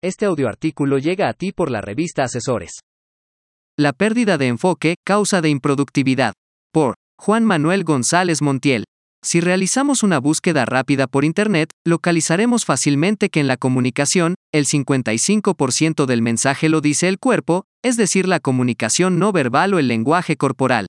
Este audioartículo llega a ti por la revista Asesores. La pérdida de enfoque, causa de improductividad. Por Juan Manuel González Montiel. Si realizamos una búsqueda rápida por Internet, localizaremos fácilmente que en la comunicación, el 55% del mensaje lo dice el cuerpo, es decir, la comunicación no verbal o el lenguaje corporal.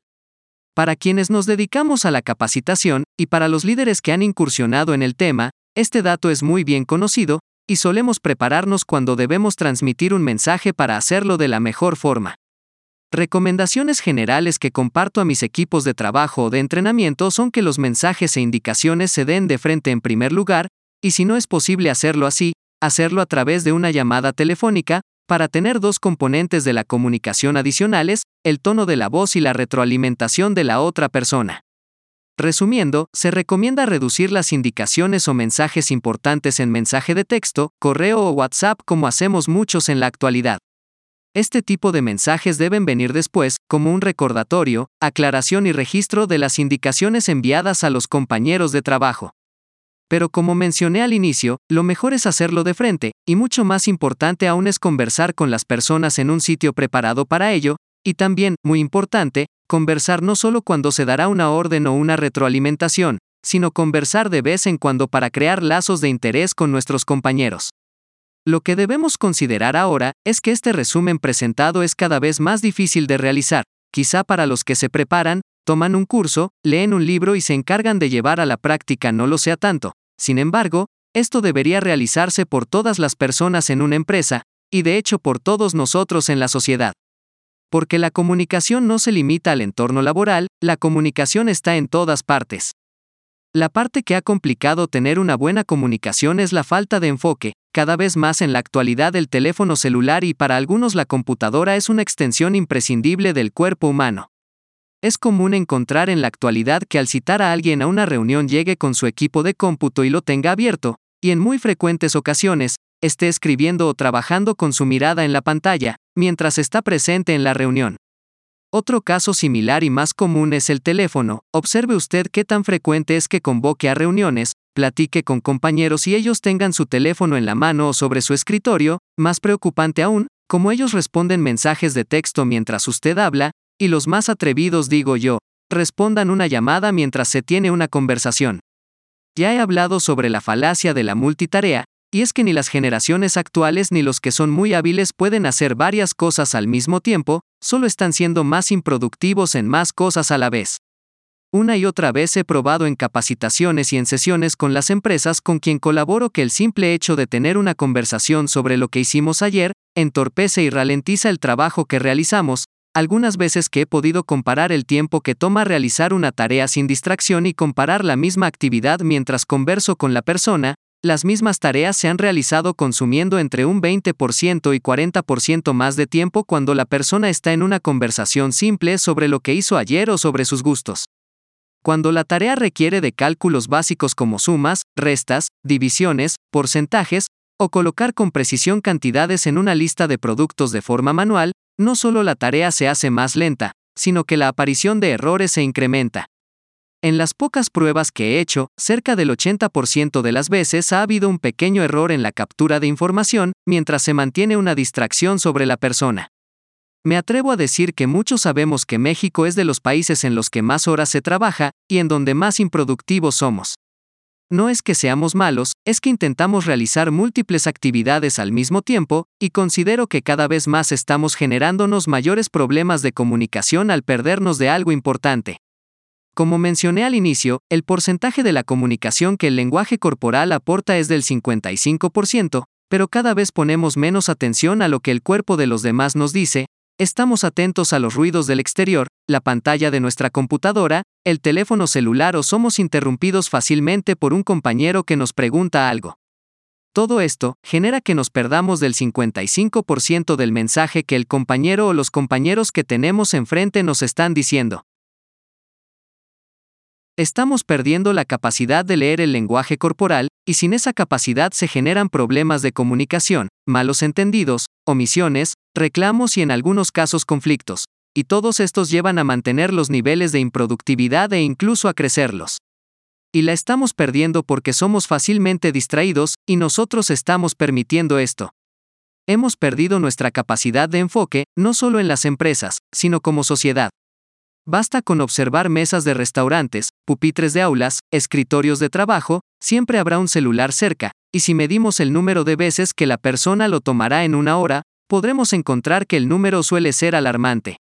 Para quienes nos dedicamos a la capacitación, y para los líderes que han incursionado en el tema, este dato es muy bien conocido, y solemos prepararnos cuando debemos transmitir un mensaje para hacerlo de la mejor forma. Recomendaciones generales que comparto a mis equipos de trabajo o de entrenamiento son que los mensajes e indicaciones se den de frente en primer lugar, y si no es posible hacerlo así, hacerlo a través de una llamada telefónica, para tener dos componentes de la comunicación adicionales, el tono de la voz y la retroalimentación de la otra persona. Resumiendo, se recomienda reducir las indicaciones o mensajes importantes en mensaje de texto, correo o WhatsApp como hacemos muchos en la actualidad. Este tipo de mensajes deben venir después, como un recordatorio, aclaración y registro de las indicaciones enviadas a los compañeros de trabajo. Pero como mencioné al inicio, lo mejor es hacerlo de frente, y mucho más importante aún es conversar con las personas en un sitio preparado para ello, y también, muy importante, conversar no solo cuando se dará una orden o una retroalimentación, sino conversar de vez en cuando para crear lazos de interés con nuestros compañeros. Lo que debemos considerar ahora es que este resumen presentado es cada vez más difícil de realizar, quizá para los que se preparan, toman un curso, leen un libro y se encargan de llevar a la práctica no lo sea tanto. Sin embargo, esto debería realizarse por todas las personas en una empresa, y de hecho por todos nosotros en la sociedad. Porque la comunicación no se limita al entorno laboral, la comunicación está en todas partes. La parte que ha complicado tener una buena comunicación es la falta de enfoque, cada vez más en la actualidad el teléfono celular y para algunos la computadora es una extensión imprescindible del cuerpo humano. Es común encontrar en la actualidad que al citar a alguien a una reunión llegue con su equipo de cómputo y lo tenga abierto, y en muy frecuentes ocasiones, esté escribiendo o trabajando con su mirada en la pantalla, mientras está presente en la reunión. Otro caso similar y más común es el teléfono. Observe usted qué tan frecuente es que convoque a reuniones, platique con compañeros y ellos tengan su teléfono en la mano o sobre su escritorio, más preocupante aún, como ellos responden mensajes de texto mientras usted habla, y los más atrevidos digo yo, respondan una llamada mientras se tiene una conversación. Ya he hablado sobre la falacia de la multitarea, y es que ni las generaciones actuales ni los que son muy hábiles pueden hacer varias cosas al mismo tiempo, solo están siendo más improductivos en más cosas a la vez. Una y otra vez he probado en capacitaciones y en sesiones con las empresas con quien colaboro que el simple hecho de tener una conversación sobre lo que hicimos ayer, entorpece y ralentiza el trabajo que realizamos, algunas veces que he podido comparar el tiempo que toma realizar una tarea sin distracción y comparar la misma actividad mientras converso con la persona, las mismas tareas se han realizado consumiendo entre un 20% y 40% más de tiempo cuando la persona está en una conversación simple sobre lo que hizo ayer o sobre sus gustos. Cuando la tarea requiere de cálculos básicos como sumas, restas, divisiones, porcentajes, o colocar con precisión cantidades en una lista de productos de forma manual, no solo la tarea se hace más lenta, sino que la aparición de errores se incrementa. En las pocas pruebas que he hecho, cerca del 80% de las veces ha habido un pequeño error en la captura de información, mientras se mantiene una distracción sobre la persona. Me atrevo a decir que muchos sabemos que México es de los países en los que más horas se trabaja, y en donde más improductivos somos. No es que seamos malos, es que intentamos realizar múltiples actividades al mismo tiempo, y considero que cada vez más estamos generándonos mayores problemas de comunicación al perdernos de algo importante. Como mencioné al inicio, el porcentaje de la comunicación que el lenguaje corporal aporta es del 55%, pero cada vez ponemos menos atención a lo que el cuerpo de los demás nos dice, estamos atentos a los ruidos del exterior, la pantalla de nuestra computadora, el teléfono celular o somos interrumpidos fácilmente por un compañero que nos pregunta algo. Todo esto genera que nos perdamos del 55% del mensaje que el compañero o los compañeros que tenemos enfrente nos están diciendo. Estamos perdiendo la capacidad de leer el lenguaje corporal, y sin esa capacidad se generan problemas de comunicación, malos entendidos, omisiones, reclamos y en algunos casos conflictos, y todos estos llevan a mantener los niveles de improductividad e incluso a crecerlos. Y la estamos perdiendo porque somos fácilmente distraídos, y nosotros estamos permitiendo esto. hemos perdido nuestra capacidad de enfoque, no solo en las empresas, sino como sociedad. Basta con observar mesas de restaurantes, pupitres de aulas, escritorios de trabajo, siempre habrá un celular cerca, y si medimos el número de veces que la persona lo tomará en una hora, podremos encontrar que el número suele ser alarmante.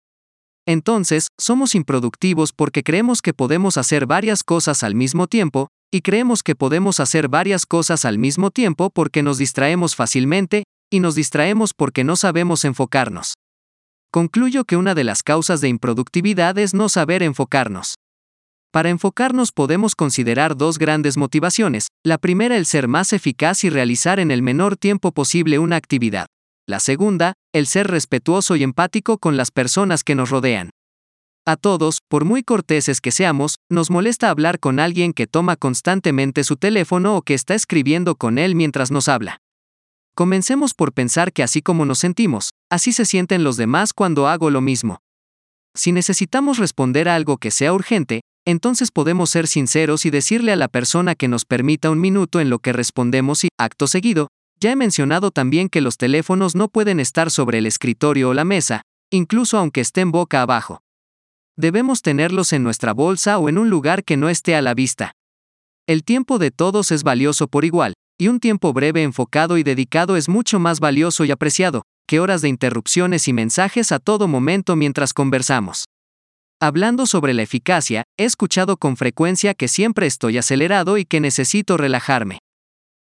Entonces, somos improductivos porque creemos que podemos hacer varias cosas al mismo tiempo, y creemos que podemos hacer varias cosas al mismo tiempo porque nos distraemos fácilmente, y nos distraemos porque no sabemos enfocarnos. Concluyo que una de las causas de improductividad es no saber enfocarnos. Para enfocarnos podemos considerar dos grandes motivaciones, la primera el ser más eficaz y realizar en el menor tiempo posible una actividad. La segunda, el ser respetuoso y empático con las personas que nos rodean. A todos, por muy corteses que seamos, nos molesta hablar con alguien que toma constantemente su teléfono o que está escribiendo con él mientras nos habla. Comencemos por pensar que así como nos sentimos, así se sienten los demás cuando hago lo mismo. Si necesitamos responder a algo que sea urgente, entonces podemos ser sinceros y decirle a la persona que nos permita un minuto en lo que respondemos y, acto seguido, ya he mencionado también que los teléfonos no pueden estar sobre el escritorio o la mesa, incluso aunque estén boca abajo. Debemos tenerlos en nuestra bolsa o en un lugar que no esté a la vista. El tiempo de todos es valioso por igual, y un tiempo breve enfocado y dedicado es mucho más valioso y apreciado, que horas de interrupciones y mensajes a todo momento mientras conversamos. Hablando sobre la eficacia, he escuchado con frecuencia que siempre estoy acelerado y que necesito relajarme.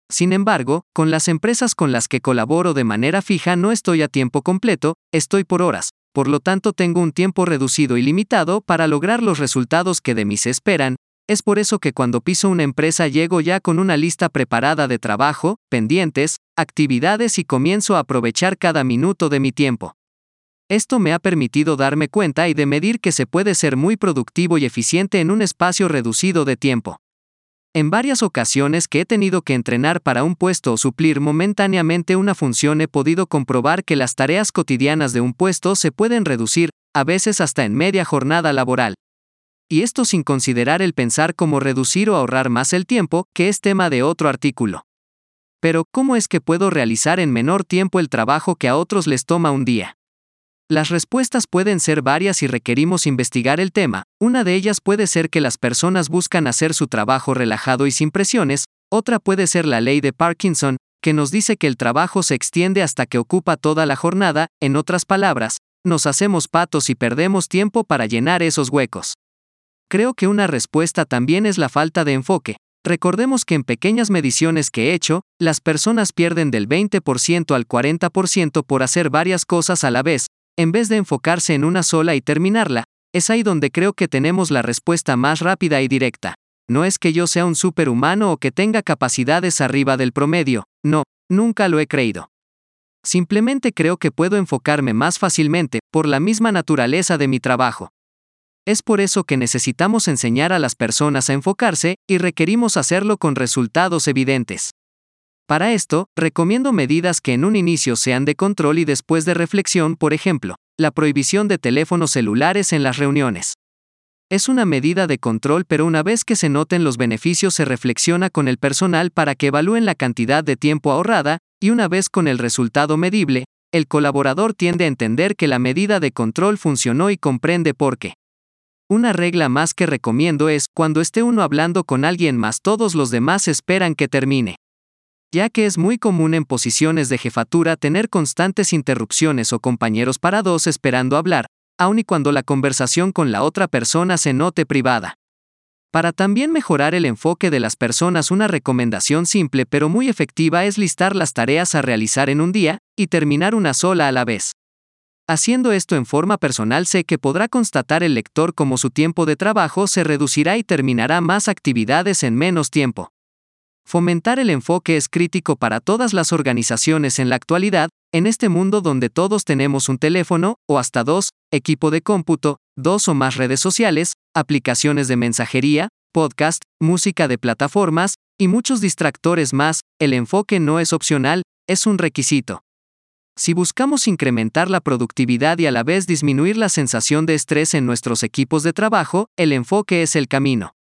Sin embargo, con las empresas con las que colaboro de manera fija no estoy a tiempo completo, estoy por horas, por lo tanto tengo un tiempo reducido y limitado para lograr los resultados que de mí se esperan, es por eso que cuando piso una empresa llego ya con una lista preparada de trabajo, pendientes, actividades y comienzo a aprovechar cada minuto de mi tiempo. Esto me ha permitido darme cuenta y de medir que se puede ser muy productivo y eficiente en un espacio reducido de tiempo. En varias ocasiones que he tenido que entrenar para un puesto o suplir momentáneamente una función he podido comprobar que las tareas cotidianas de un puesto se pueden reducir, a veces hasta en media jornada laboral. Y esto sin considerar el pensar cómo reducir o ahorrar más el tiempo, que es tema de otro artículo. Pero, ¿cómo es que puedo realizar en menor tiempo el trabajo que a otros les toma un día? Las respuestas pueden ser varias y requerimos investigar el tema. Una de ellas puede ser que las personas buscan hacer su trabajo relajado y sin presiones, otra puede ser la ley de Parkinson, que nos dice que el trabajo se extiende hasta que ocupa toda la jornada, en otras palabras, nos hacemos patos y perdemos tiempo para llenar esos huecos. Creo que una respuesta también es la falta de enfoque. Recordemos que en pequeñas mediciones que he hecho, las personas pierden del 20% al 40% por hacer varias cosas a la vez, en vez de enfocarse en una sola y terminarla, es ahí donde creo que tenemos la respuesta más rápida y directa. No es que yo sea un superhumano o que tenga capacidades arriba del promedio, no, nunca lo he creído. Simplemente creo que puedo enfocarme más fácilmente, por la misma naturaleza de mi trabajo. Es por eso que necesitamos enseñar a las personas a enfocarse, y requerimos hacerlo con resultados evidentes. Para esto, recomiendo medidas que en un inicio sean de control y después de reflexión, por ejemplo, la prohibición de teléfonos celulares en las reuniones. Es una medida de control pero una vez que se noten los beneficios se reflexiona con el personal para que evalúen la cantidad de tiempo ahorrada, y una vez con el resultado medible, el colaborador tiende a entender que la medida de control funcionó y comprende por qué. Una regla más que recomiendo es, cuando esté uno hablando con alguien más todos los demás esperan que termine ya que es muy común en posiciones de jefatura tener constantes interrupciones o compañeros parados esperando hablar, aun y cuando la conversación con la otra persona se note privada. Para también mejorar el enfoque de las personas, una recomendación simple pero muy efectiva es listar las tareas a realizar en un día, y terminar una sola a la vez. Haciendo esto en forma personal sé que podrá constatar el lector cómo su tiempo de trabajo se reducirá y terminará más actividades en menos tiempo. Fomentar el enfoque es crítico para todas las organizaciones en la actualidad, en este mundo donde todos tenemos un teléfono, o hasta dos, equipo de cómputo, dos o más redes sociales, aplicaciones de mensajería, podcast, música de plataformas, y muchos distractores más, el enfoque no es opcional, es un requisito. Si buscamos incrementar la productividad y a la vez disminuir la sensación de estrés en nuestros equipos de trabajo, el enfoque es el camino.